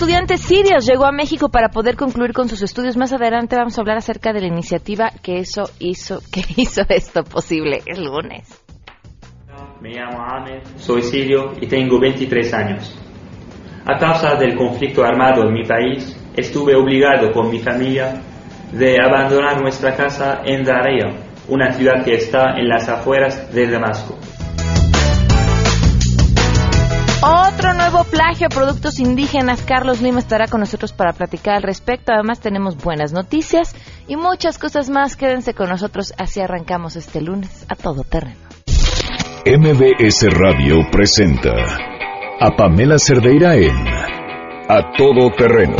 estudiantes sirios llegó a México para poder concluir con sus estudios. Más adelante vamos a hablar acerca de la iniciativa que eso hizo, que hizo esto posible el lunes. Me llamo Ahmed, soy sirio y tengo 23 años. A causa del conflicto armado en mi país, estuve obligado con mi familia de abandonar nuestra casa en Daria, una ciudad que está en las afueras de Damasco. Otro nuevo plagio a productos indígenas. Carlos Lima estará con nosotros para platicar al respecto. Además tenemos buenas noticias y muchas cosas más. Quédense con nosotros. Así arrancamos este lunes a todo terreno. MBS Radio presenta a Pamela Cerdeira en A Todo Terreno,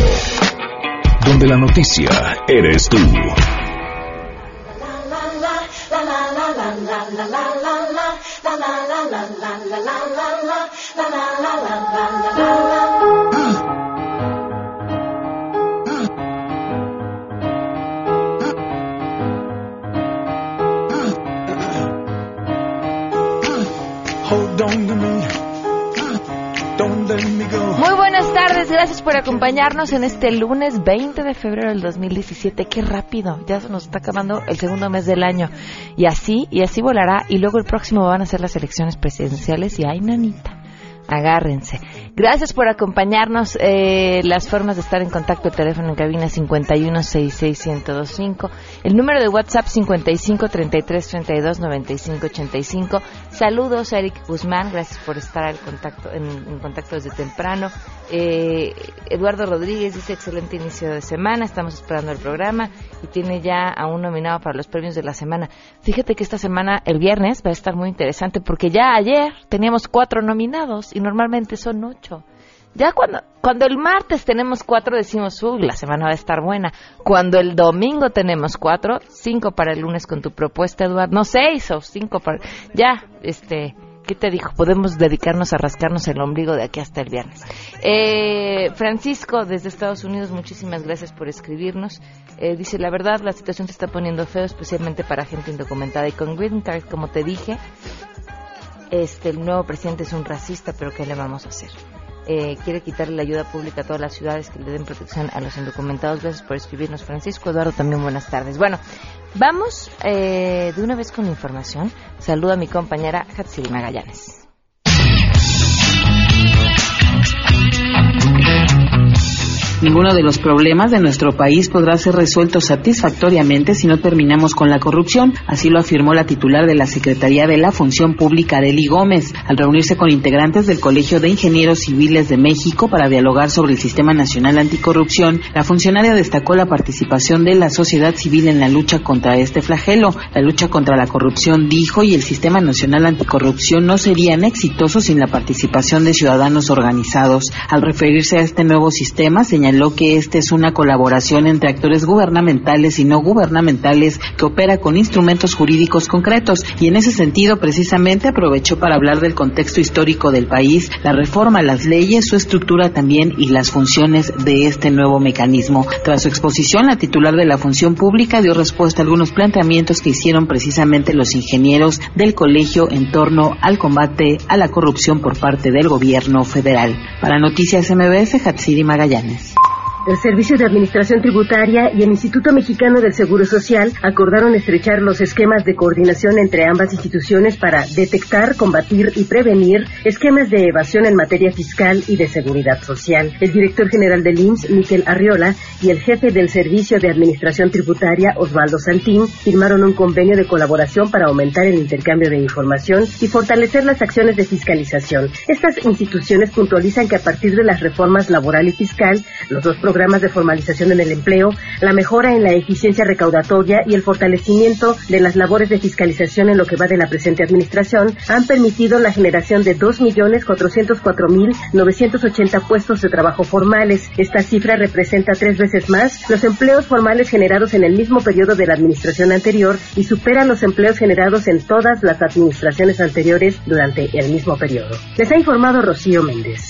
donde la noticia eres tú. Muy buenas tardes, gracias por acompañarnos en este lunes 20 de febrero del 2017. Qué rápido, ya se nos está acabando el segundo mes del año. Y así, y así volará, y luego el próximo van a ser las elecciones presidenciales y ay, nanita agárrense. Gracias por acompañarnos. Eh, las formas de estar en contacto, el teléfono en cabina 5166125, el número de WhatsApp 5533329585. Saludos a Eric Guzmán, gracias por estar al contacto, en, contacto desde temprano. Eh, Eduardo Rodríguez dice excelente inicio de semana, estamos esperando el programa y tiene ya a un nominado para los premios de la semana. Fíjate que esta semana, el viernes, va a estar muy interesante porque ya ayer teníamos cuatro nominados y normalmente son ocho. Ya cuando, cuando el martes tenemos cuatro decimos, uy, la semana va a estar buena. Cuando el domingo tenemos cuatro, cinco para el lunes con tu propuesta, Eduardo. No, seis o cinco para... Ya, este... ¿Qué te dijo? Podemos dedicarnos a rascarnos el ombligo de aquí hasta el viernes. Eh, Francisco, desde Estados Unidos, muchísimas gracias por escribirnos. Eh, dice, la verdad, la situación se está poniendo feo, especialmente para gente indocumentada y con green card, como te dije. Este, el nuevo presidente es un racista, pero ¿qué le vamos a hacer? Eh, quiere quitarle la ayuda pública a todas las ciudades que le den protección a los indocumentados. Gracias por escribirnos, Francisco. Eduardo, también buenas tardes. Bueno, vamos eh, de una vez con información. Saludo a mi compañera Hatsiri Magallanes. Ninguno de los problemas de nuestro país podrá ser resuelto satisfactoriamente si no terminamos con la corrupción, así lo afirmó la titular de la Secretaría de la Función Pública, Deli Gómez, al reunirse con integrantes del Colegio de Ingenieros Civiles de México para dialogar sobre el Sistema Nacional Anticorrupción. La funcionaria destacó la participación de la sociedad civil en la lucha contra este flagelo. La lucha contra la corrupción, dijo, y el Sistema Nacional Anticorrupción no serían exitosos sin la participación de ciudadanos organizados. Al referirse a este nuevo sistema, señaló lo que esta es una colaboración entre actores gubernamentales y no gubernamentales que opera con instrumentos jurídicos concretos y en ese sentido precisamente aprovechó para hablar del contexto histórico del país, la reforma las leyes, su estructura también y las funciones de este nuevo mecanismo. Tras su exposición, la titular de la función pública dio respuesta a algunos planteamientos que hicieron precisamente los ingenieros del colegio en torno al combate a la corrupción por parte del gobierno federal. Para Noticias MBS, Hatsiri Magallanes. El Servicio de Administración Tributaria y el Instituto Mexicano del Seguro Social acordaron estrechar los esquemas de coordinación entre ambas instituciones para detectar, combatir y prevenir esquemas de evasión en materia fiscal y de seguridad social. El director general del IMSS, Miquel Arriola, y el jefe del Servicio de Administración Tributaria, Osvaldo Santín, firmaron un convenio de colaboración para aumentar el intercambio de información y fortalecer las acciones de fiscalización. Estas instituciones puntualizan que a partir de las reformas laboral y fiscal, los dos programas de formalización en el empleo, la mejora en la eficiencia recaudatoria y el fortalecimiento de las labores de fiscalización en lo que va de la presente administración han permitido la generación de 2.404.980 puestos de trabajo formales. Esta cifra representa tres veces más los empleos formales generados en el mismo periodo de la administración anterior y supera los empleos generados en todas las administraciones anteriores durante el mismo periodo. Les ha informado Rocío Méndez.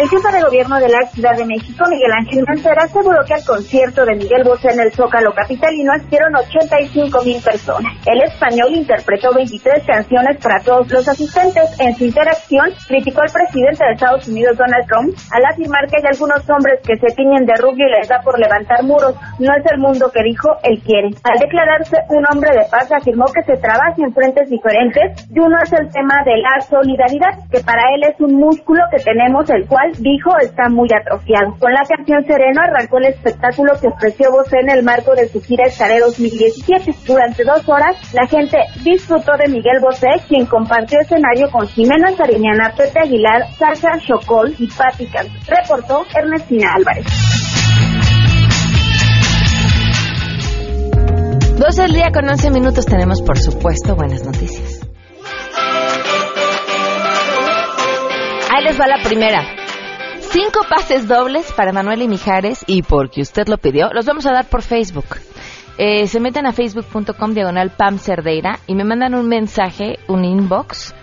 El jefe de gobierno de la Ciudad de México, Miguel Ángel Mancera, aseguró que al concierto de Miguel Bosé en el Zócalo Capitalino asistieron 85 mil personas. El español interpretó 23 canciones para todos los asistentes. En su interacción, criticó al presidente de Estados Unidos, Donald Trump, al afirmar que hay algunos hombres que se tiñen de rubio y les da por levantar muros. No es el mundo que dijo, él quiere. Al declararse un hombre de paz, afirmó que se trabaja en frentes diferentes y uno es el tema de la solidaridad, que para él es un músculo que tenemos, el cual, dijo, está muy atrofiado. Con la canción Arrancó el espectáculo que ofreció Bosé en el marco de su gira Estaré 2017. Durante dos horas, la gente disfrutó de Miguel Bosé, quien compartió escenario con Jimena Sariñana, Pepe Aguilar, Sasha Chocol y Patti Cantú. Reportó Ernestina Álvarez. 12 del día con 11 minutos tenemos, por supuesto, buenas noticias. Ahí les va la primera. Cinco pases dobles para Manuel y Mijares y porque usted lo pidió, los vamos a dar por Facebook. Eh, se meten a facebook.com diagonal Pam Cerdeira y me mandan un mensaje, un inbox,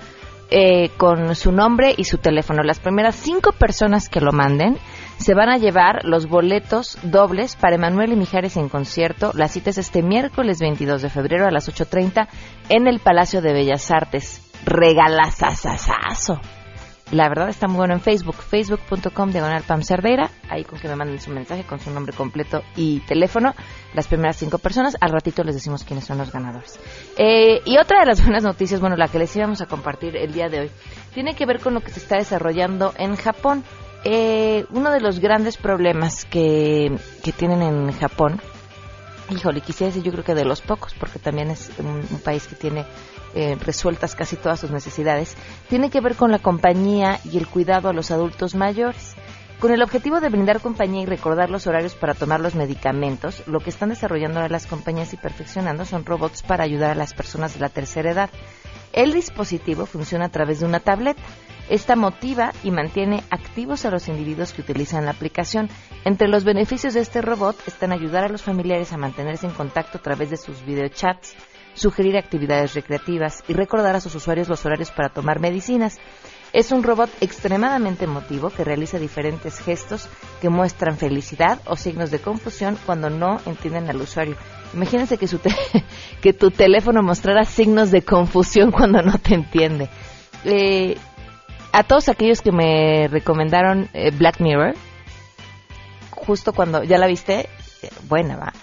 eh, con su nombre y su teléfono. Las primeras cinco personas que lo manden se van a llevar los boletos dobles para Emanuel y Mijares en concierto. La cita es este miércoles 22 de febrero a las 8.30 en el Palacio de Bellas Artes. Regalazazazazo. La verdad está muy bueno en Facebook, facebook.com diagonal Pam Cerdeira, ahí con que me manden su mensaje con su nombre completo y teléfono, las primeras cinco personas, al ratito les decimos quiénes son los ganadores. Eh, y otra de las buenas noticias, bueno, la que les íbamos a compartir el día de hoy, tiene que ver con lo que se está desarrollando en Japón. Eh, uno de los grandes problemas que, que tienen en Japón, híjole, quisiera decir yo creo que de los pocos, porque también es un, un país que tiene eh, resueltas casi todas sus necesidades, tiene que ver con la compañía y el cuidado a los adultos mayores. Con el objetivo de brindar compañía y recordar los horarios para tomar los medicamentos, lo que están desarrollando las compañías y perfeccionando son robots para ayudar a las personas de la tercera edad. El dispositivo funciona a través de una tableta. Esta motiva y mantiene activos a los individuos que utilizan la aplicación. Entre los beneficios de este robot están ayudar a los familiares a mantenerse en contacto a través de sus videochats, sugerir actividades recreativas y recordar a sus usuarios los horarios para tomar medicinas. Es un robot extremadamente emotivo que realiza diferentes gestos que muestran felicidad o signos de confusión cuando no entienden al usuario. Imagínense que, su que tu teléfono mostrara signos de confusión cuando no te entiende. Eh, a todos aquellos que me recomendaron eh, Black Mirror, justo cuando, ¿ya la viste? Eh, buena, va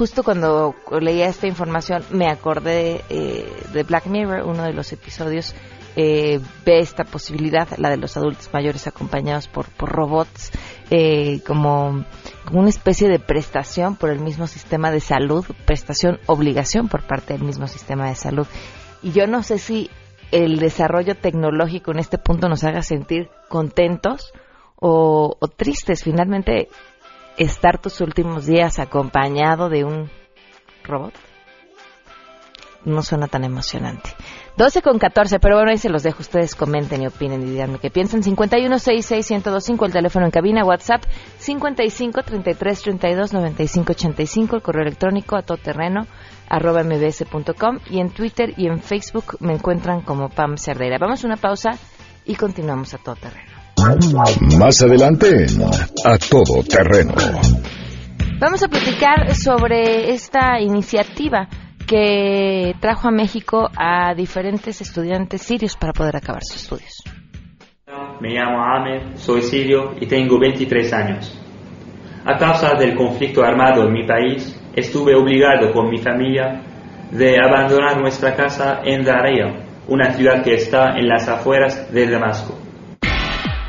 justo cuando leía esta información me acordé eh, de Black Mirror, uno de los episodios eh, ve esta posibilidad, la de los adultos mayores acompañados por, por robots, eh, como, una especie de prestación por el mismo sistema de salud, prestación obligación por parte del mismo sistema de salud. Y yo no sé si el desarrollo tecnológico en este punto nos haga sentir contentos o, o tristes. Finalmente, estar tus últimos días acompañado de un robot no suena tan emocionante. 12 con 14, pero bueno, ahí se los dejo. Ustedes comenten y opinen y díganme qué piensan. 51661025, el teléfono en cabina, WhatsApp 55 33 32 95 85, el correo electrónico a todoterreno arroba mbs.com y en Twitter y en Facebook me encuentran como Pam Cerdeira. Vamos a una pausa y continuamos a todo terreno. Más adelante A Todo Terreno. Vamos a platicar sobre esta iniciativa que trajo a México a diferentes estudiantes sirios para poder acabar sus estudios. Me llamo Ahmed, soy sirio y tengo 23 años. A causa del conflicto armado en mi país, estuve obligado con mi familia de abandonar nuestra casa en Daria, una ciudad que está en las afueras de Damasco.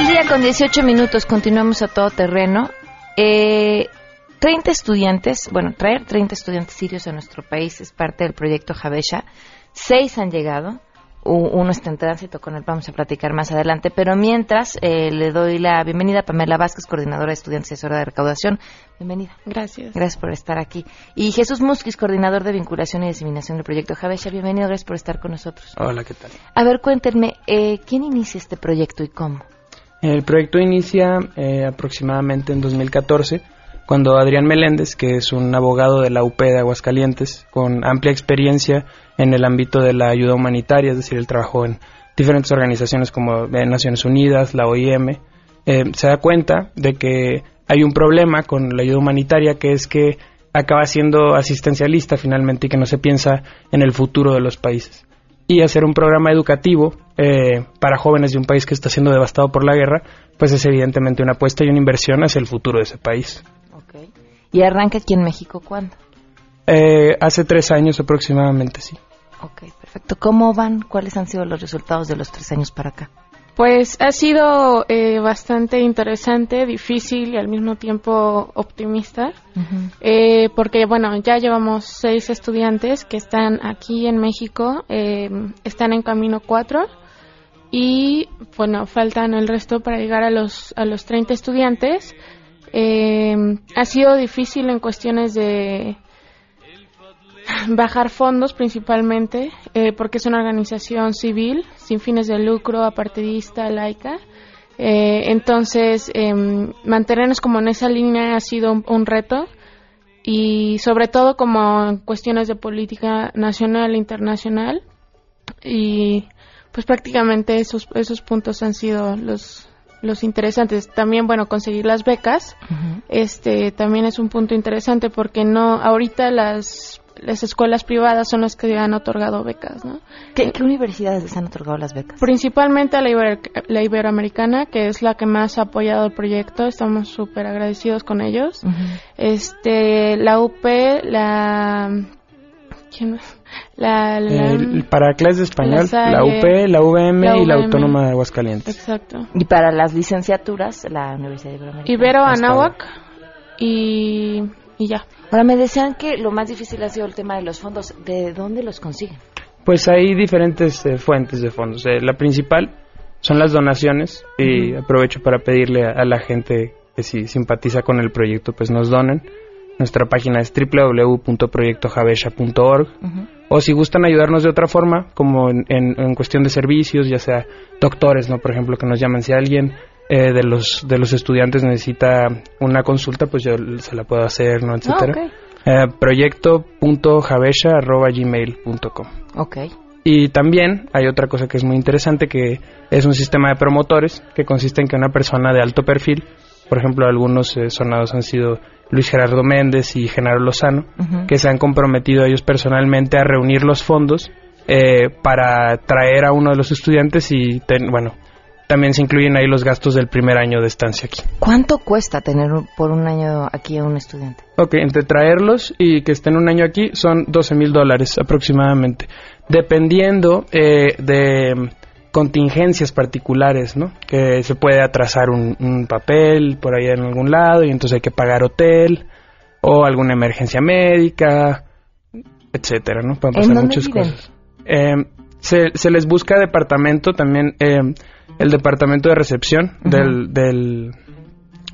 Del día con 18 minutos, continuamos a todo terreno. Eh, 30 estudiantes, bueno, traer 30 estudiantes sirios a nuestro país es parte del proyecto Javesha. Seis han llegado, uno está en tránsito, con él vamos a platicar más adelante. Pero mientras, eh, le doy la bienvenida a Pamela Vázquez, coordinadora de estudiantes y asesora de recaudación. Bienvenida. Gracias. Gracias por estar aquí. Y Jesús Musquiz, coordinador de vinculación y diseminación del proyecto Javesha. Bienvenido, gracias por estar con nosotros. Hola, ¿qué tal? A ver, cuéntenme, eh, ¿quién inicia este proyecto y cómo? El proyecto inicia eh, aproximadamente en 2014 cuando Adrián Meléndez, que es un abogado de la UP de Aguascalientes, con amplia experiencia en el ámbito de la ayuda humanitaria, es decir, el trabajo en diferentes organizaciones como eh, Naciones Unidas, la OIM, eh, se da cuenta de que hay un problema con la ayuda humanitaria que es que acaba siendo asistencialista finalmente y que no se piensa en el futuro de los países. Y hacer un programa educativo eh, para jóvenes de un país que está siendo devastado por la guerra, pues es evidentemente una apuesta y una inversión hacia el futuro de ese país. ¿Y arranca aquí en México cuándo? Eh, hace tres años aproximadamente, sí. Ok, perfecto. ¿Cómo van? ¿Cuáles han sido los resultados de los tres años para acá? Pues ha sido eh, bastante interesante, difícil y al mismo tiempo optimista, eh, porque bueno, ya llevamos seis estudiantes que están aquí en México, están en camino cuatro y bueno, faltan el resto para llegar a los, a los 30 estudiantes. Eh, ha sido difícil en cuestiones de bajar fondos principalmente, eh, porque es una organización civil, sin fines de lucro, apartidista, laica. Eh, entonces, em, mantenernos como en esa línea ha sido un, reto y sobre todo como en cuestiones de política nacional e internacional. Y pues prácticamente esos, esos puntos han sido los, los interesantes. También, bueno, conseguir las becas, este, también es un punto interesante porque no, ahorita las, las escuelas privadas son las que han otorgado becas, ¿no? ¿Qué, universidades les han otorgado las becas? Principalmente la, la Iberoamericana, que es la que más ha apoyado el proyecto, estamos súper agradecidos con ellos. Este, la UP, la, ¿quién la, para clases de español, la, UP, la VM y la Autónoma de Aguascalientes. Exacto. Y para las licenciaturas, la Universidad Iberoamericana. Ibero, Anáhuac y, y ya. Ahora me decían que lo más difícil ha sido el tema de los fondos. ¿De dónde los consiguen? Pues hay diferentes eh, fuentes de fondos. Eh, la principal son las donaciones y aprovecho para pedirle a, a, la gente que si simpatiza con el proyecto pues nos donen. Nuestra página es www.proyectojavesha.org. O si gustan ayudarnos de otra forma, como en, cuestión de servicios, ya sea doctores, ¿no? Por ejemplo, que nos llaman. Si alguien eh, de los de los estudiantes necesita una consulta, pues yo se la puedo hacer, ¿no? Etcétera. Ah, eh, proyecto.javesha.gmail.com Ok. Y también hay otra cosa que es muy interesante, que es un sistema de promotores, que consiste en que una persona de alto perfil, por ejemplo, algunos eh, sonados han sido Luis Gerardo Méndez y Genaro Lozano, que se han comprometido ellos personalmente a reunir los fondos eh, para traer a uno de los estudiantes y, bueno, también se incluyen ahí los gastos del primer año de estancia aquí. ¿Cuánto cuesta tener por un año aquí a un estudiante? Ok, entre traerlos y que estén un año aquí son 12 mil dólares aproximadamente, dependiendo eh, de contingencias particulares, ¿no? Que se puede atrasar un, papel por ahí en algún lado y entonces hay que pagar hotel o alguna emergencia médica, etcétera, ¿no? Pueden pasar muchas cosas. Eh, se, les busca departamento también, eh, el departamento de recepción del, del,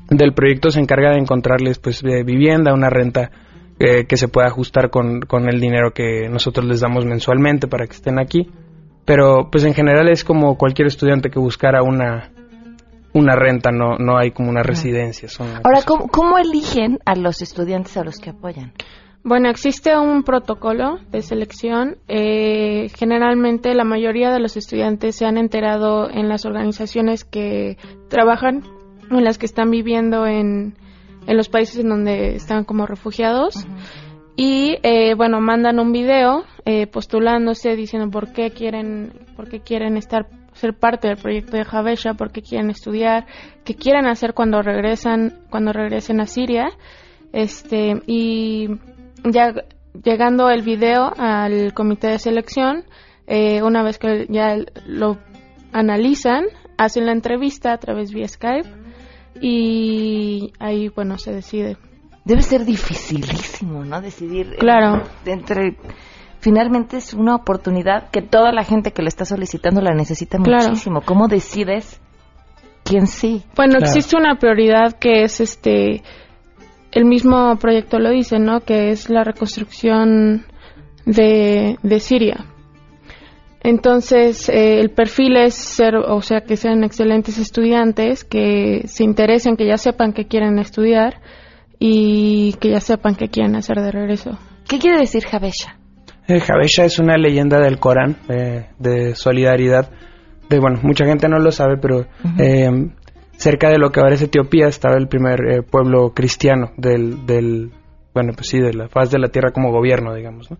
del, proyecto se encarga de encontrarles pues de vivienda, una renta eh, que se pueda ajustar con, con el dinero que nosotros les damos mensualmente para que estén aquí pero pues en general es como cualquier estudiante que buscara una una renta, no, no hay como una residencia. Ahora, ¿cómo, eligen a los estudiantes a los que apoyan? Bueno, existe un protocolo de selección. Eh, generalmente la mayoría de los estudiantes se han enterado en las organizaciones que trabajan, en las que están viviendo en, en los países en donde están como refugiados. Y eh, bueno, mandan un video eh, postulándose, diciendo por qué quieren, por qué quieren estar ser parte del proyecto de Javesha, por qué quieren estudiar, qué quieren hacer cuando regresan, cuando regresen a Siria, este y ya llegando el video al comité de selección, eh, una vez que ya lo analizan, hacen la entrevista a través vía Skype y ahí bueno se decide Debe ser dificilísimo, ¿no? Decidir claro. entre finalmente es una oportunidad que toda la gente que le está solicitando la necesita muchísimo. ¿Cómo decides quién sí? Bueno, existe una prioridad que es este el mismo proyecto lo dice, ¿no? Que es la reconstrucción de, de Siria. Entonces, eh, el perfil es ser, o sea, que sean excelentes estudiantes, que se interesen, que ya sepan que quieren estudiar y que ya sepan qué quieren hacer de regreso. ¿Qué quiere decir Jabesha? Eh, Jabesha es una leyenda del Corán eh, de solidaridad. De, bueno, mucha gente no lo sabe, pero eh, cerca de lo que ahora es Etiopía estaba el primer eh, pueblo cristiano del, del, bueno, pues sí, de la faz de la tierra como gobierno, digamos, ¿no?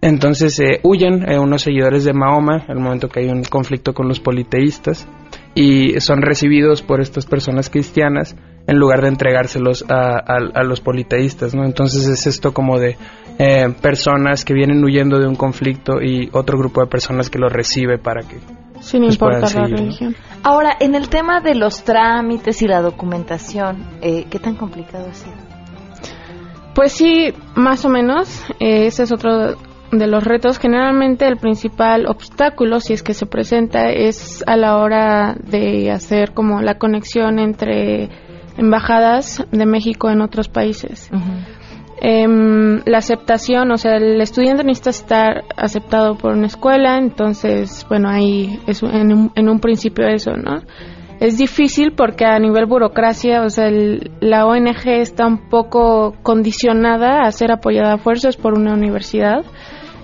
Entonces eh, huyen eh, unos seguidores de Mahoma el momento que hay un conflicto con los politeístas y son recibidos por estas personas cristianas en lugar de entregárselos a, a, los politeístas, ¿no? Entonces es esto como de eh, personas que vienen huyendo de un conflicto y otro grupo de personas que los recibe para que sin importar la religión. Ahora, en el tema de los trámites y la documentación, eh, ¿qué tan complicado ha sido? Pues sí, más o menos. Eh, ese es otro de los retos, generalmente el principal obstáculo, si es que se presenta, es a la hora de hacer como la conexión entre embajadas de México en otros países. Em, la aceptación, o sea, el estudiante necesita estar aceptado por una escuela, entonces, bueno, ahí es en un, en un principio eso, ¿no? Es difícil porque a nivel burocracia, o sea, la ONG está un poco condicionada a ser apoyada a fuerzas por una universidad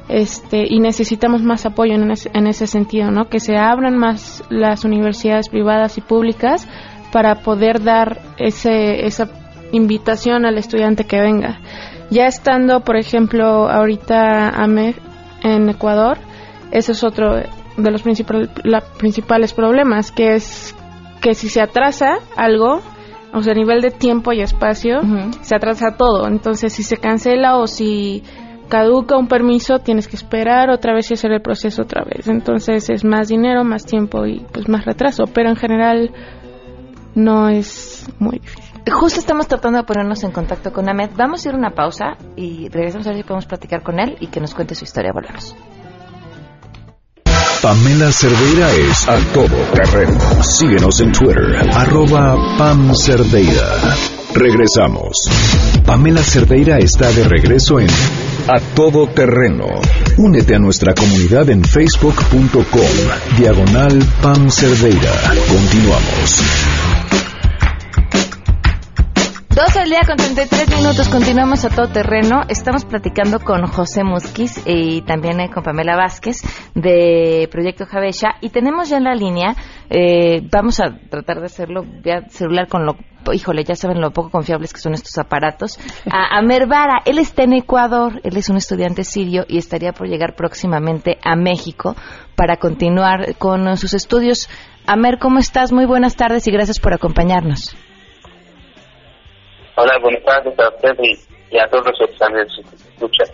este, y necesitamos más apoyo en ese, en ese sentido, ¿no? Que se abran más las universidades privadas y públicas para poder dar ese, esa invitación al estudiante que venga. Ya estando, por ejemplo, ahorita AME en Ecuador, ese es otro de los principales, principales problemas, que es que si se atrasa algo, o sea, a nivel de tiempo y espacio, se atrasa todo. Entonces, si se cancela o si caduca un permiso, tienes que esperar otra vez y hacer el proceso otra vez. Entonces es más dinero, más tiempo y pues más retraso, pero en general no es muy difícil. Justo estamos tratando de ponernos en contacto con Ahmed. Vamos a ir a una pausa y regresamos a ver si podemos platicar con él y que nos cuente su historia. Volvemos. Pamela Cerdeira es a todo terreno. Síguenos en Twitter, arroba Pam Cerdeira. Regresamos. Pamela Cerdeira está de regreso en A Todo Terreno. Únete a nuestra comunidad en facebook.com. Diagonal Pam Cerdeira. Continuamos. 12 al día con 33 minutos, continuamos a todo terreno. Estamos platicando con José Musquiz y también eh, con Pamela Vázquez de Proyecto Javesha. Y tenemos ya en la línea, eh, vamos a tratar de hacerlo vía celular con lo, híjole, ya saben lo poco confiables que son estos aparatos. A Amer Vara, él está en Ecuador, él es un estudiante sirio y estaría por llegar próximamente a México para continuar con sus estudios. Amer, ¿cómo estás? Muy buenas tardes y gracias por acompañarnos. Hola, buenas tardes a usted y, a todos los que están lucha.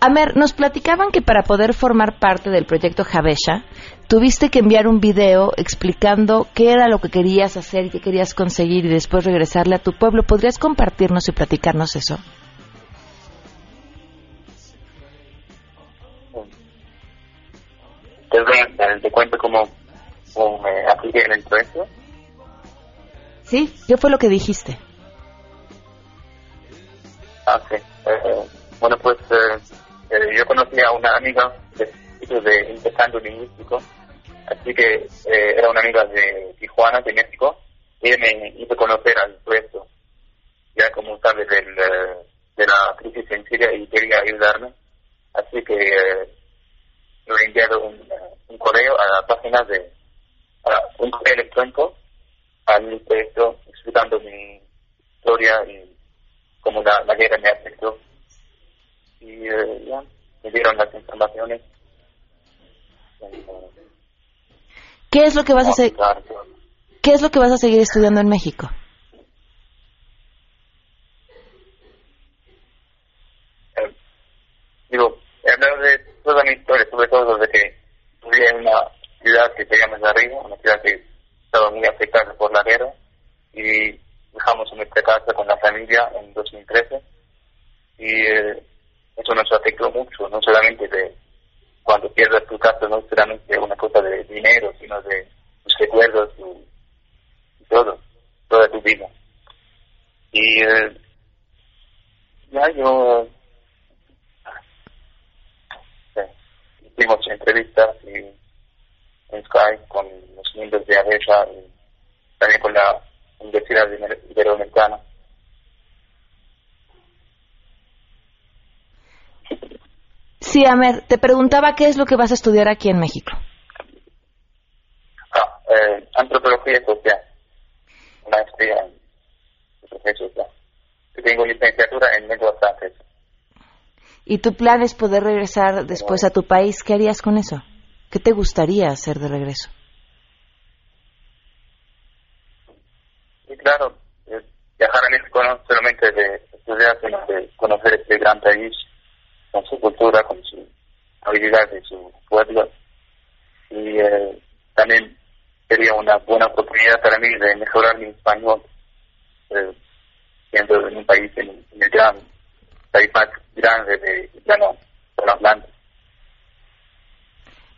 Amer, nos platicaban que para poder formar parte del proyecto Javesha, tuviste que enviar un video explicando qué era lo que querías hacer y qué querías conseguir y después regresarle a tu pueblo. ¿Podrías compartirnos y platicarnos eso? Te, te cuento cómo, cómo me apliqué en el proyecto. Sí, ¿qué fue lo que dijiste? Ah, sí. Eh, bueno, pues eh, eh, yo conocí a una amiga de, de intercambio lingüístico, así que era una amiga de Tijuana, de México, y me hizo conocer al proyecto, ya como sabes, del, de la crisis en Siria y quería ayudarme, así que le he enviado un, un, correo a la página de, un correo electrónico al proyecto explicando mi historia y como la, la guerra me afectó. Y eh, ya, me dieron las informaciones. ¿Qué es lo que vas a hacer? ¿Qué es lo que vas a seguir estudiando en México? Eh, digo, he hablado de toda mi historia, sobre todo desde que vivía en una ciudad que se llama Arriba, una ciudad que estaba muy afectada por la guerra, y dejamos nuestra casa con la familia en 2013 y eh, eso nos afectó mucho, no solamente de cuando pierdas tu casa, no solamente una cosa de dinero, sino de tus recuerdos y todo, toda tu vida. Y eh, ya yo hicimos entrevistas en Skype con los miembros de ABESA y también con la Universidad Iberoamericana. Sí, Amer, te preguntaba qué es lo que vas a estudiar aquí en México. Ah, eh, antropología social, maestría en antropología social. Tengo licenciatura en lenguas francesas. ¿Y tu plan es poder regresar después a tu país? ¿Qué harías con eso? ¿Qué te gustaría hacer de regreso? Claro, eh, viajar a México no solamente de estudiar, sino de conocer este gran país con su cultura, con su habilidad de su pueblo. Y eh, también sería una buena oportunidad para mí de mejorar mi español, eh, siendo en un país, en, en el gran país más grande de por hablando.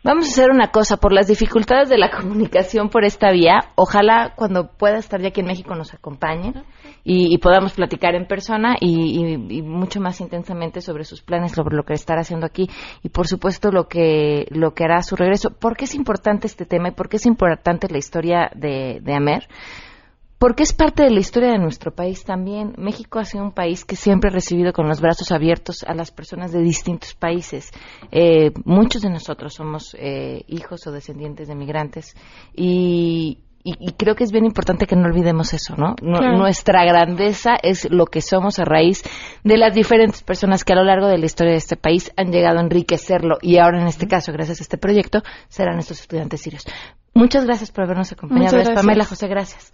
Vamos a hacer una cosa, por las dificultades de la comunicación por esta vía, ojalá cuando pueda estar ya aquí en México nos acompañe y, podamos platicar en persona y, y- mucho más intensamente sobre sus planes, sobre lo que estará haciendo aquí y por supuesto lo que, lo que hará su regreso. ¿Por qué es importante este tema y por qué es importante la historia de, de Amer? Porque es parte de la historia de nuestro país también. México ha sido un país que siempre ha recibido con los brazos abiertos a las personas de distintos países. Eh, muchos de nosotros somos eh, hijos o descendientes de migrantes y, y- y creo que es bien importante que no olvidemos eso, ¿no? Claro. Nuestra grandeza es lo que somos a raíz de las diferentes personas que a lo largo de la historia de este país han llegado a enriquecerlo y ahora en este caso, gracias a este proyecto, serán estos estudiantes sirios. Muchas gracias por habernos acompañado. Muchas Es gracias. Pamela José, gracias.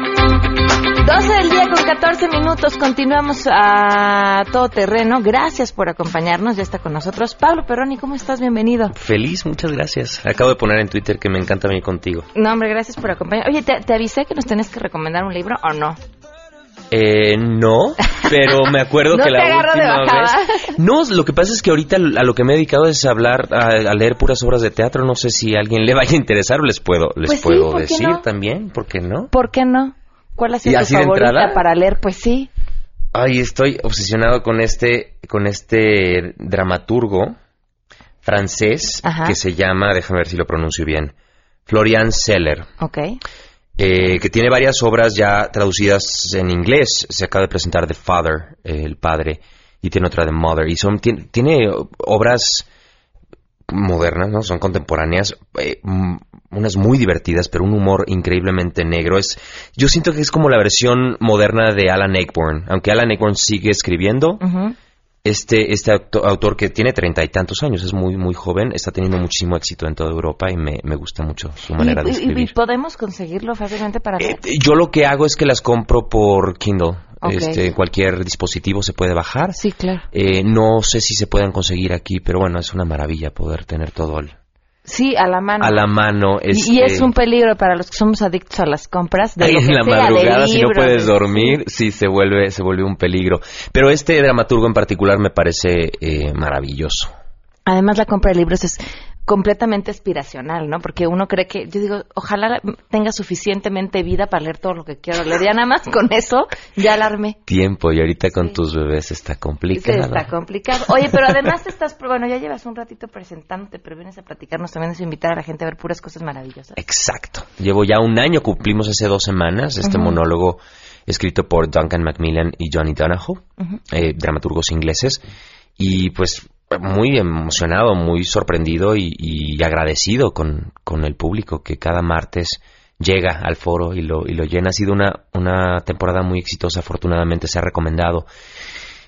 12 del día con 14 minutos. Continuamos a todo terreno. Gracias por acompañarnos. Ya está con nosotros Pablo Perroni. ¿Cómo estás? Bienvenido. Feliz, muchas gracias. Acabo de poner en Twitter que me encanta venir contigo. No, hombre, gracias por acompañar. Oye, ¿te, te avisé que nos tenías que recomendar un libro o no? Eh, no, pero me acuerdo No que la última vez. No, lo que pasa es que ahorita a lo que me he dedicado es a hablar, a, a leer puras obras de teatro. No sé si a alguien le vaya a interesar o les puedo, les Pues puedo ¿por qué decir no? también, ¿por qué no? ¿Por qué no? ¿Cuál ha ¿Y sido tu favorita entrada? para leer? Pues sí. Ay, estoy obsesionado con este, con este dramaturgo francés Ajá. que se llama, déjame ver si lo pronuncio bien, Florian Seller. Ok. eh, que tiene varias obras ya traducidas en inglés. Se acaba de presentar The Father, eh, el padre, y tiene otra de Mother. Y son tiene, tiene obras modernas, ¿no? Son contemporáneas, eh, mm, unas muy divertidas, pero un humor increíblemente negro. Es, yo siento que es como la versión moderna de Alan Ayckbourn, aunque Alan Ayckbourn sigue escribiendo. Este, este auto- autor que tiene treinta y tantos años, es muy, muy joven, está teniendo muchísimo éxito en toda Europa y me, me gusta mucho su manera ¿Y, de y- escribir. y podemos conseguirlo fácilmente para leer? Eh, yo lo que hago es que las compro por Kindle. Este, en cualquier dispositivo se puede bajar. Sí, claro. Eh, no sé si se pueden conseguir aquí, pero bueno, es una maravilla poder tener todo al- Sí, a la mano. a la mano. Y- este, Y, es un peligro para los que somos adictos a las compras. De lo que en la sea, madrugada, si no puedes de- dormir, sí se vuelve, se vuelve un peligro. Pero este dramaturgo en particular me parece eh, maravilloso. Además, la compra de libros es completamente aspiracional, ¿no? Porque uno cree que, yo digo, ojalá tenga suficientemente vida para leer todo lo que quiero leer. Ya nada más con eso, ya alarmé. Tiempo, y ahorita con Sí. tus bebés está Sí, complicado. está complicado. Oye, pero además estás, bueno, ya llevas un ratito presentándote, pero vienes a platicarnos también de invitar a la gente a ver puras cosas maravillosas. Exacto. Llevo ya un año, cumplimos hace dos semanas, este monólogo escrito por Duncan Macmillan y Johnny Donahoe, eh, dramaturgos ingleses, y pues muy emocionado, muy sorprendido y, agradecido con, con el público que cada martes llega al foro y lo, y lo llena. Ha sido una, una temporada muy exitosa, afortunadamente se ha recomendado.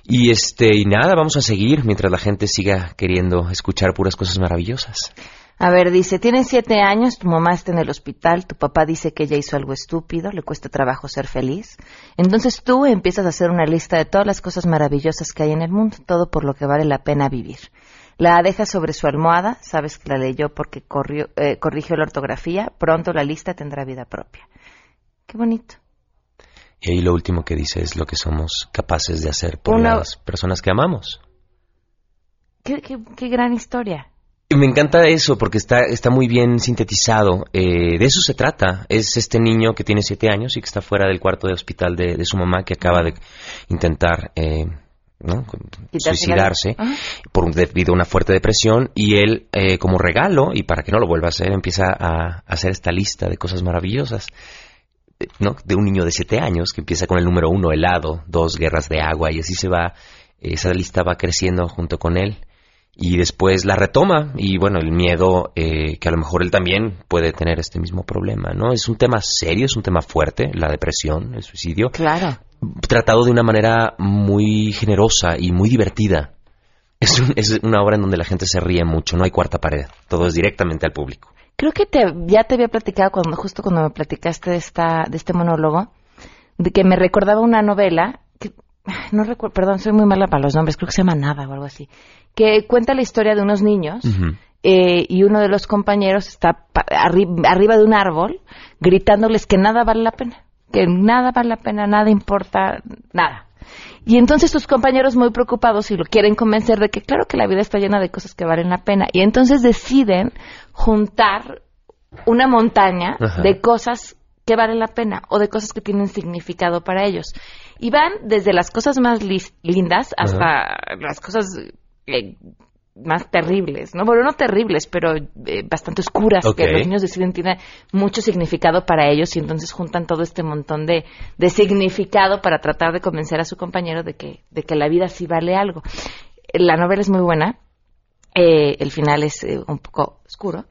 Y este, y nada, vamos a seguir mientras la gente siga queriendo escuchar puras cosas maravillosas. A ver, dice, tienes siete años, tu mamá está en el hospital, tu papá dice que ella hizo algo estúpido, le cuesta trabajo ser feliz. Entonces tú empiezas a hacer una lista de todas las cosas maravillosas que hay en el mundo, todo por lo que vale la pena vivir. La deja sobre su almohada, sabes que la leyó porque corrió, eh, corrigió la ortografía, pronto la lista tendrá vida propia. Qué bonito. Y ahí lo último que dice es lo que somos capaces de hacer por las personas que amamos. Qué, qué- qué gran historia. Me encanta eso porque está, está muy bien sintetizado. Eh, de eso se trata. Es este niño que tiene siete años y que está fuera del cuarto de hospital de, de su mamá que acaba de intentar eh, ¿no? Suicidarse por un- debido a una fuerte depresión y él eh, como regalo y para que no lo vuelva a hacer empieza a, a hacer esta lista de cosas maravillosas. eh, ¿no? De un niño de siete años que empieza con el número uno, helado, dos, guerras de agua y así se va, esa lista va creciendo junto con él y después la retoma. Y bueno el miedo eh, que a lo mejor él también puede tener este mismo problema no es un tema serio es un tema fuerte la depresión el suicidio. Claro. tratado de una manera muy generosa y muy divertida. Es, un- es una obra en donde la gente se ríe mucho no hay cuarta pared todo es directamente al público. Creo que te, ya te había platicado cuando justo cuando me platicaste de esta de este monólogo de que me recordaba una novela que no recuerdo, perdón, soy muy mala para los nombres, creo que se llama Nada o algo así, que cuenta la historia de unos niños eh, y uno de los compañeros está arri- arriba de un árbol gritándoles que nada vale la pena, que nada vale la pena, nada importa, nada. Y entonces sus compañeros muy preocupados y lo quieren convencer de que claro que la vida está llena de cosas que valen la pena. Y entonces deciden juntar una montaña Ajá. de cosas que valen la pena o de cosas que tienen significado para ellos. Y van desde las cosas más lindas hasta las cosas eh, más terribles, ¿no? Bueno, no terribles, pero eh, bastante oscuras, que los niños deciden tiene mucho significado para ellos y entonces juntan todo este montón de, de significado para tratar de convencer a su compañero de que, de que la vida sí vale algo. La novela es muy buena. eh, el final es eh, un poco oscuro,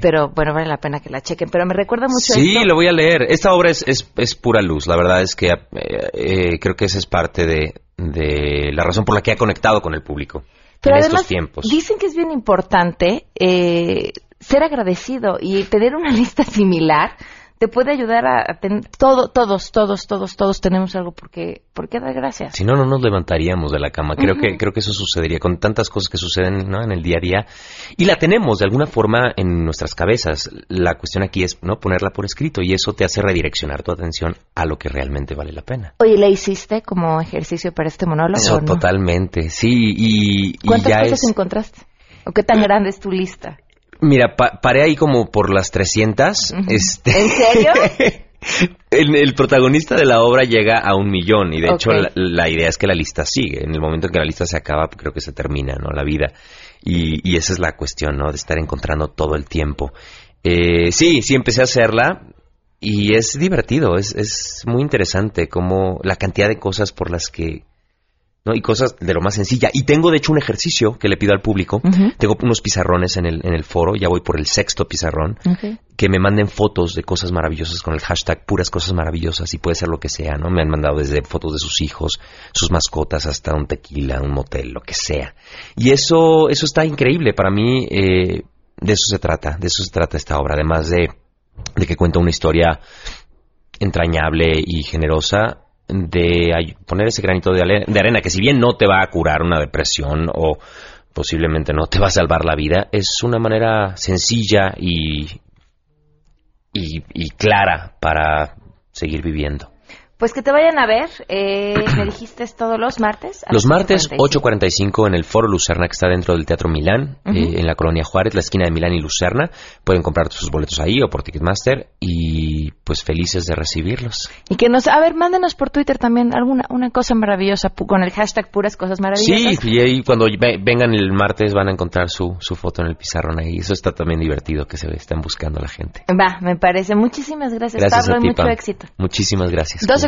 pero bueno, vale la pena que la chequen. Pero me recuerda mucho Sí, esto. lo voy a leer. Esta obra es, es, es pura luz. La verdad es que eh, creo que esa es parte de, de la razón por la que ha conectado con el público Pero en además estos tiempos. dicen que es bien importante eh, ser agradecido y tener una lista similar te puede ayudar a, tener todo, todos, todos, todos, todos tenemos algo por qué, por qué dar gracias. Si no, no nos levantaríamos de la cama. Creo que creo que eso sucedería con tantas cosas que suceden ¿no? en el día a día y la tenemos de alguna forma en nuestras cabezas. La cuestión aquí es no ponerla por escrito y eso te hace redireccionar tu atención a lo que realmente vale la pena. Oye, ¿la hiciste como ejercicio para este monólogo? Eso no? totalmente, sí. Y, y ¿Cuántas ya cosas es. encontraste? ¿O qué tan grande es tu lista? Mira, pa- paré ahí como por las 300. Ujú. este, ¿En serio? el, el protagonista de la obra llega a un millón y de hecho la, la idea es que la lista sigue. En el momento en que la lista se acaba, creo que se termina, ¿no? La vida. Y, y esa es la cuestión, ¿no? De estar encontrando todo el tiempo. Eh, sí, sí, empecé a hacerla y es divertido, es, es muy interesante como la cantidad de cosas por las que... ¿no? Y cosas de lo más sencilla. Y tengo, de hecho, un ejercicio que le pido al público. Tengo unos pizarrones en el, en el foro, ya voy por el sexto pizarrón que me manden fotos de cosas maravillosas con el hashtag puras cosas maravillosas y puede ser lo que sea, ¿no? Me han mandado desde fotos de sus hijos, sus mascotas, hasta un tequila, un motel, lo que sea. Y eso, eso está increíble. Para mí, eh, de eso se trata, de eso se trata esta obra. Además de, de que cuenta una historia entrañable y generosa de poner ese granito de, arena que si bien no te va a curar una depresión o posiblemente no te va a salvar la vida, es una manera sencilla y, y clara para seguir viviendo. Pues que te vayan a ver. Eh, me dijiste es todos los martes. Los martes 8:45. 8.45 en el Foro Lucerna que está dentro del Teatro Milán, eh, en la colonia Juárez, la esquina de Milán y Lucerna. Pueden comprar sus boletos ahí o por Ticketmaster y pues felices de recibirlos. Y que nos, a ver, mándenos por Twitter también alguna una cosa maravillosa con el hashtag puras cosas maravillosas. Sí, y ahí cuando ve- vengan el martes van a encontrar su, su foto en el pizarrón ahí. Eso está también divertido que se están buscando la gente. Va, me parece. Muchísimas gracias, Gracias Pablo, a y mucho Pam. éxito. Muchísimas gracias. 12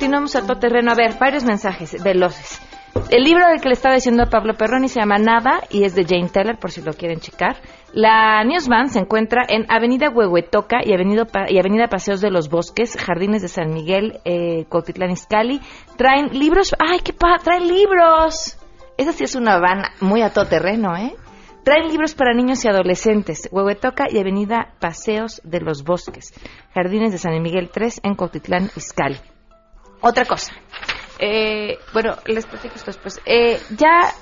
Continuamos a todo terreno. A ver, varios mensajes veloces. El libro del que le estaba diciendo a Pablo Perroni se llama Nada y es de Jane Teller, por si lo quieren checar. La Newsman se encuentra en Avenida Huehuetoca y Avenida, y Avenida Paseos de los Bosques, Jardines de San Miguel, eh, Cotitlán Izcalli. Traen libros. ¡Ay, qué pa! ¡Traen libros! Esa sí es una van muy a todo terreno, ¿eh? Traen libros para niños y adolescentes. Huehuetoca y Avenida Paseos de los Bosques, Jardines de San Miguel 3 en Cotitlán Izcalli. Otra cosa. Eh, bueno, les platico esto después. Eh, ya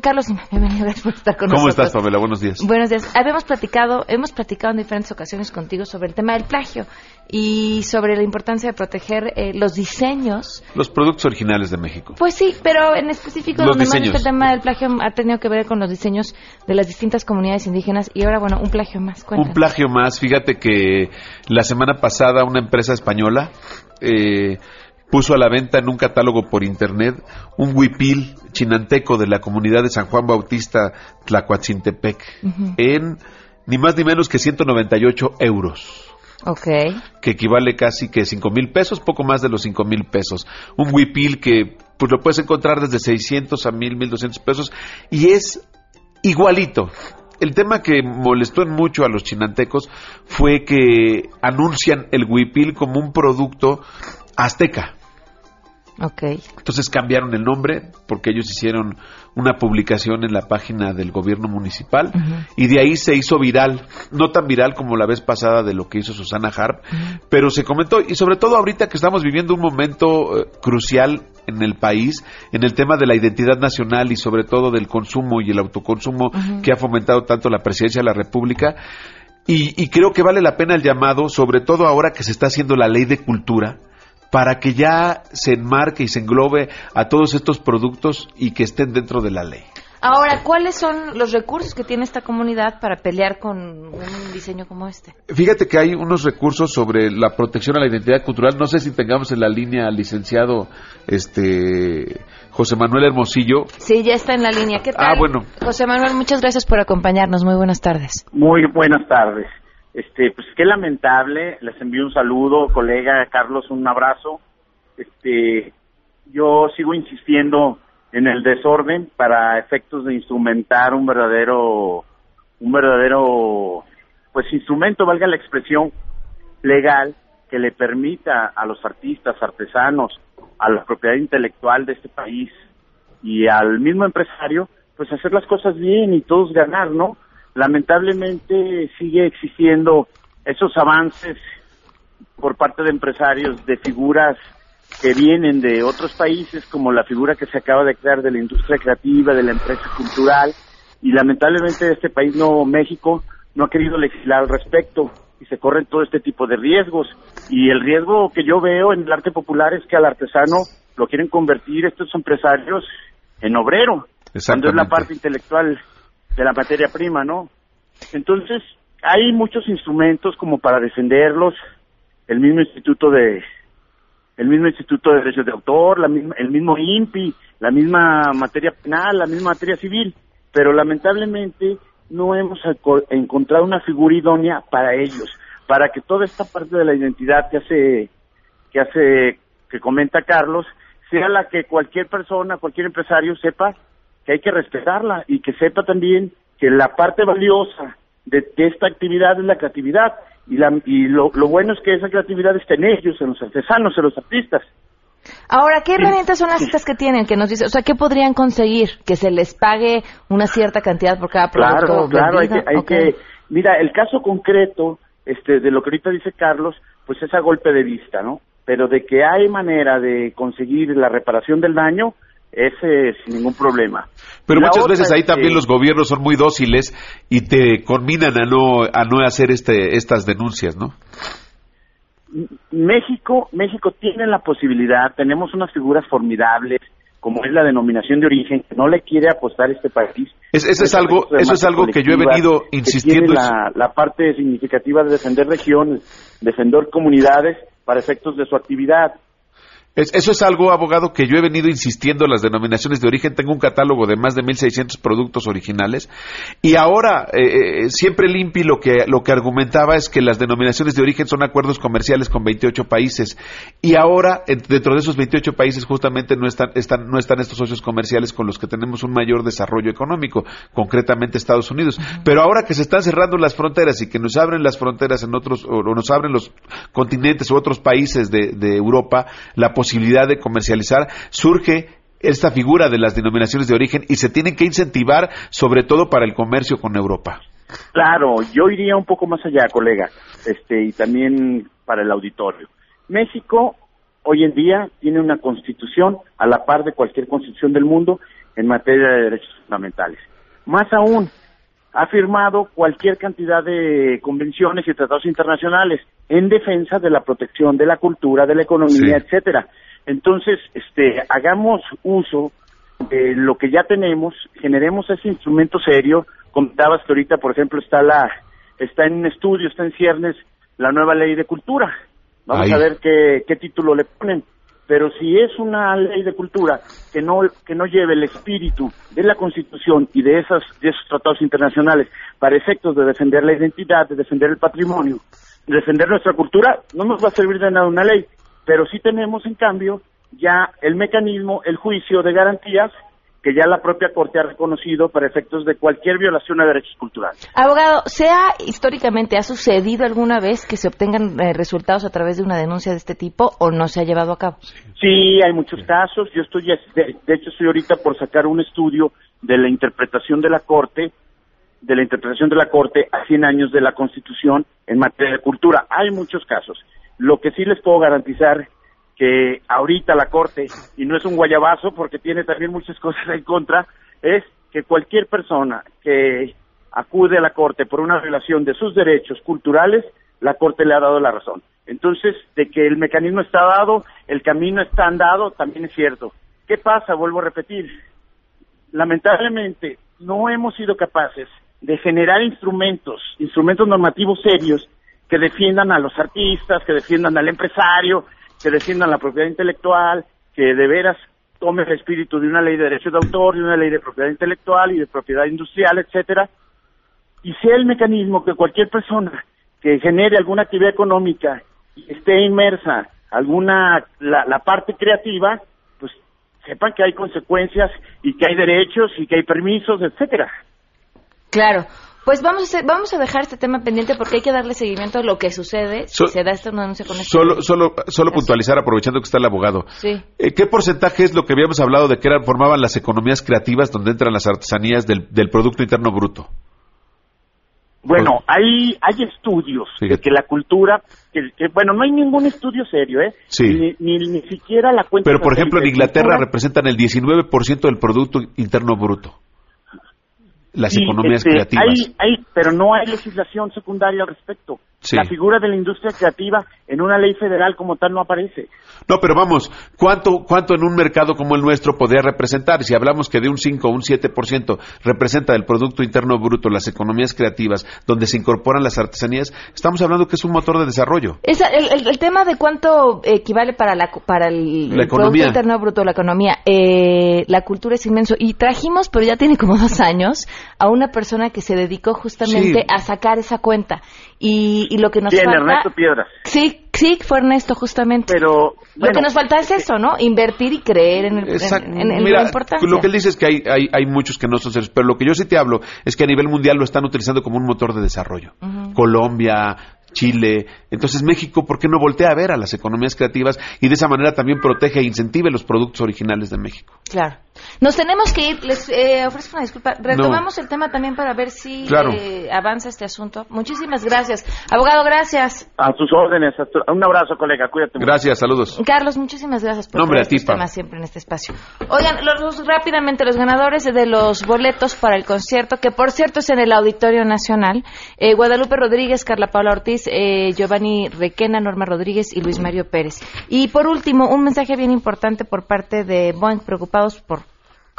Carlos bienvenido, gracias por estar con ¿Cómo nosotros. estás, Pamela? Buenos días. Buenos días. Habíamos platicado, hemos platicado en diferentes ocasiones contigo sobre el tema del plagio y sobre la importancia de proteger eh, los diseños. Los productos originales de México. Pues sí, pero en específico Los donde más este tema del plagio ha tenido que ver con los diseños de las distintas comunidades indígenas y ahora, bueno, un plagio más. Un plagio más. Fíjate que la semana pasada una empresa española eh, puso a la venta en un catálogo por internet un huipil chinanteco de la comunidad de San Juan Bautista Tlacuatzintepec en ni más ni menos que 198 euros. Ok. que equivale casi que 5 mil pesos, poco más de los 5 mil pesos. Un huipil que pues lo puedes encontrar desde 600 a 1000, 1200 pesos y es igualito. El tema que molestó en mucho a los chinantecos fue que anuncian el huipil como un producto azteca. Ok. Entonces cambiaron el nombre porque ellos hicieron una publicación en la página del gobierno municipal y de ahí se hizo viral, no tan viral como la vez pasada de lo que hizo Susana Harp, pero se comentó y sobre todo ahorita que estamos viviendo un momento eh, crucial en el país en el tema de la identidad nacional y sobre todo del consumo y el autoconsumo que ha fomentado tanto la presidencia de la República. Y, y creo que vale la pena el llamado, sobre todo ahora que se está haciendo la ley de cultura, para que ya se enmarque y se englobe a todos estos productos y que estén dentro de la ley. Ahora, ¿cuáles son los recursos que tiene esta comunidad para pelear con un diseño como este? Fíjate que hay unos recursos sobre la protección a la identidad cultural. No sé si tengamos en la línea al licenciado este José Manuel Hermosillo. Sí, ya está en la línea. ¿Qué tal? Ah, bueno. José Manuel, muchas gracias por acompañarnos. Muy buenas tardes. Muy buenas tardes. Este, pues qué lamentable. Les envío un saludo, colega Carlos, un abrazo. Este, yo sigo insistiendo en el desorden para efectos de instrumentar un verdadero, un verdadero, pues instrumento, valga la expresión legal que le permita a los artistas, artesanos, a la propiedad intelectual de este país y al mismo empresario, pues hacer las cosas bien y todos ganar, ¿no? Lamentablemente sigue existiendo esos avances por parte de empresarios de figuras que vienen de otros países, como la figura que se acaba de crear de la industria creativa, de la empresa cultural, y lamentablemente este país, no México, no ha querido legislar al respecto y se corren todo este tipo de riesgos. Y el riesgo que yo veo en el arte popular es que al artesano lo quieren convertir estos empresarios en obrero, cuando es la parte intelectual de la materia prima, ¿no? Entonces, hay muchos instrumentos como para defenderlos, el mismo instituto de el mismo instituto de derechos de autor, el mismo INPI, la misma materia penal, la misma materia civil, pero lamentablemente no hemos encontrado una figura idónea para ellos, para que toda esta parte de la identidad que hace que hace que comenta Carlos sea la que cualquier persona, cualquier empresario sepa que hay que respetarla y que sepa también que la parte valiosa de, de esta actividad es la creatividad y, la, y lo, lo bueno es que esa creatividad está en ellos, en los artesanos, en los artistas. Ahora, ¿qué herramientas son las estas que tienen? Que nos dice, o sea, ¿qué podrían conseguir? Que se les pague una cierta cantidad por cada producto Claro, claro, hay que, hay que, mira, el caso concreto, este, de lo que ahorita dice Carlos, pues es a golpe de vista, ¿no? Pero de que hay manera de conseguir la reparación del daño, ese sin ningún problema. Pero La muchas veces ahí que- también los gobiernos son muy dóciles y te conminan a no a no hacer este estas denuncias, ¿no? México, México tiene la posibilidad, tenemos unas figuras formidables, como es la denominación de origen, que no le quiere apostar este país. Es- eso es algo- eso es algo que yo he venido insistiendo, la parte significativa de defender regiones, defender comunidades para efectos de su actividad. Eso es algo, abogado, que yo he venido insistiendo en las denominaciones de origen. Tengo un catálogo de más de 1.600 productos originales. Y ahora, eh, eh, siempre Limpi lo que, lo que argumentaba es que las denominaciones de origen son acuerdos comerciales con 28 países. Y ahora, dentro de esos 28 países, justamente no están, están, no están estos socios comerciales con los que tenemos un mayor desarrollo económico, concretamente Estados Unidos. Pero ahora que se están cerrando las fronteras y que nos abren las fronteras en otros, o nos abren los continentes u otros países de, de Europa, la posibilidad de comercializar, surge esta figura de las denominaciones de origen y se tienen que incentivar sobre todo para el comercio con Europa. Claro, yo iría un poco más allá, colega, este y también para el auditorio. México hoy en día tiene una constitución a la par de cualquier constitución del mundo en materia de derechos fundamentales. Más aún, ha firmado cualquier cantidad de convenciones y tratados internacionales en defensa de la protección de la cultura, de la economía, etcétera. Entonces, este, hagamos uso de lo que ya tenemos, generemos ese instrumento serio. Comentabas que ahorita, por ejemplo, está la, está en estudio, está en ciernes la nueva ley de cultura. Vamos a ver qué, qué título le ponen pero si es una ley de cultura que no que no lleve el espíritu de la Constitución y de esas de esos tratados internacionales para efectos de defender la identidad, de defender el patrimonio, de defender nuestra cultura, no nos va a servir de nada una ley, pero sí tenemos en cambio ya el mecanismo, el juicio de garantías que ya la propia Corte ha reconocido para efectos de cualquier violación a derechos culturales. Abogado, ¿sea históricamente, ha sucedido alguna vez que se obtengan eh, resultados a través de una denuncia de este tipo o no se ha llevado a cabo? Sí, hay muchos casos. Yo estoy, de, de hecho, estoy ahorita por sacar un estudio de la interpretación de la Corte, de la interpretación de la Corte a 100 años de la Constitución en materia de cultura. Hay muchos casos. Lo que sí les puedo garantizar que ahorita la Corte, y no es un guayabazo porque tiene también muchas cosas en contra, es que cualquier persona que acude a la Corte por una violación de sus derechos culturales, la Corte le ha dado la razón. Entonces, de que el mecanismo está dado, el camino está andado, también es cierto. ¿Qué pasa? Vuelvo a repetir. Lamentablemente, no hemos sido capaces de generar instrumentos, instrumentos normativos serios que defiendan a los artistas, que defiendan al empresario, que defiendan la propiedad intelectual, que de veras tome el espíritu de una ley de derechos de autor, de una ley de propiedad intelectual y de propiedad industrial, etcétera, y sea el mecanismo que cualquier persona que genere alguna actividad económica y esté inmersa alguna la, la parte creativa, pues sepan que hay consecuencias y que hay derechos y que hay permisos, etcétera. Claro. Pues vamos a, vamos a dejar este tema pendiente porque hay que darle seguimiento a lo que sucede si se da esta denuncia con esto. Solo, solo, solo puntualizar, aprovechando que está el abogado. Sí. Eh, ¿Qué porcentaje es lo que habíamos hablado de que eran, formaban las economías creativas donde entran las artesanías del, del Producto Interno Bruto? Bueno, hay, hay estudios de que la cultura, que, bueno, no hay ningún estudio serio, ¿eh? Sí. Ni, ni, siquiera la cuenta. Pero, por ejemplo, en Inglaterra representan el 19% del Producto Interno Bruto las economías este, creativas. Hay, hay, pero no hay legislación secundaria al respecto. La figura de la industria creativa en una ley federal como tal no aparece. No, pero vamos, ¿cuánto, cuánto en un mercado como el nuestro podría representar? Si hablamos que de un 5 o un 7% representa del Producto Interno Bruto las economías creativas, donde se incorporan las artesanías, estamos hablando que es un motor de desarrollo. el, tema de cuánto equivale para, la, para el, Producto Interno Bruto, la economía, eh, la cultura es inmenso. Y trajimos, pero ya tiene como dos años, a una persona que se dedicó justamente a sacar esa cuenta. Y, y lo que nos falta... Ernesto Piedras. Sí, sí, fue Ernesto justamente. Pero... lo que nos falta es eso, ¿no? Invertir y creer en, el, en, Mira, lo importante. Lo que él dice es que hay, hay, hay, muchos que no son serios, pero lo que yo sí te hablo es que a nivel mundial lo están utilizando como un motor de desarrollo. Colombia, Chile. Entonces México, ¿por qué no voltea a ver a las economías creativas y de esa manera también protege e incentive los productos originales de México? Claro. Nos tenemos que ir, les eh, ofrezco una disculpa. Retomamos el tema también para ver si eh, avanza este asunto. Muchísimas gracias. Abogado, gracias. A sus órdenes. Un abrazo, colega. Cuídate. Gracias, saludos. Carlos, muchísimas gracias por Nombre este tema siempre en este espacio. Oigan, los, rápidamente, los ganadores de los boletos para el concierto, que por cierto es en el Auditorio Nacional, eh, Guadalupe Rodríguez, Carla Paula Ortiz, Giovanni Requena, Norma Rodríguez y Luis Mario Pérez. Y por último, un mensaje bien importante por parte de Boeing, preocupados por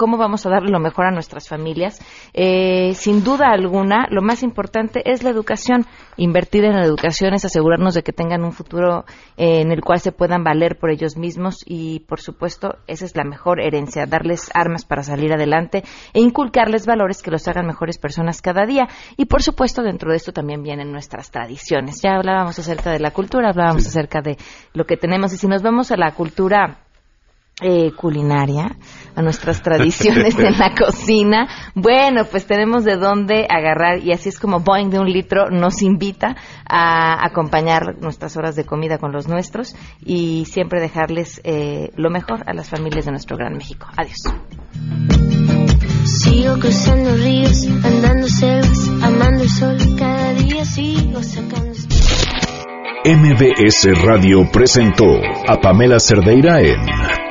cómo vamos a darle lo mejor a nuestras familias. Eh, sin duda alguna, lo más importante es la educación. Invertir en la educación es asegurarnos de que tengan un futuro eh, en el cual se puedan valer por ellos mismos y, por supuesto, esa es la mejor herencia, darles armas para salir adelante e inculcarles valores que los hagan mejores personas cada día. Y, por supuesto, dentro de esto también vienen nuestras tradiciones. Ya hablábamos acerca de la cultura, hablábamos acerca de lo que tenemos y si nos vamos a la cultura eh, culinaria, a nuestras tradiciones en la cocina. Bueno, pues tenemos de dónde agarrar y así es como Boeing de un litro nos invita a acompañar nuestras horas de comida con los nuestros y siempre dejarles eh, lo mejor a las familias de nuestro gran México. Adiós. Sigo cruzando ríos, andando selvas, amando el sol, cada día sigo sacando... MBS Radio presentó a Pamela Cerdeira en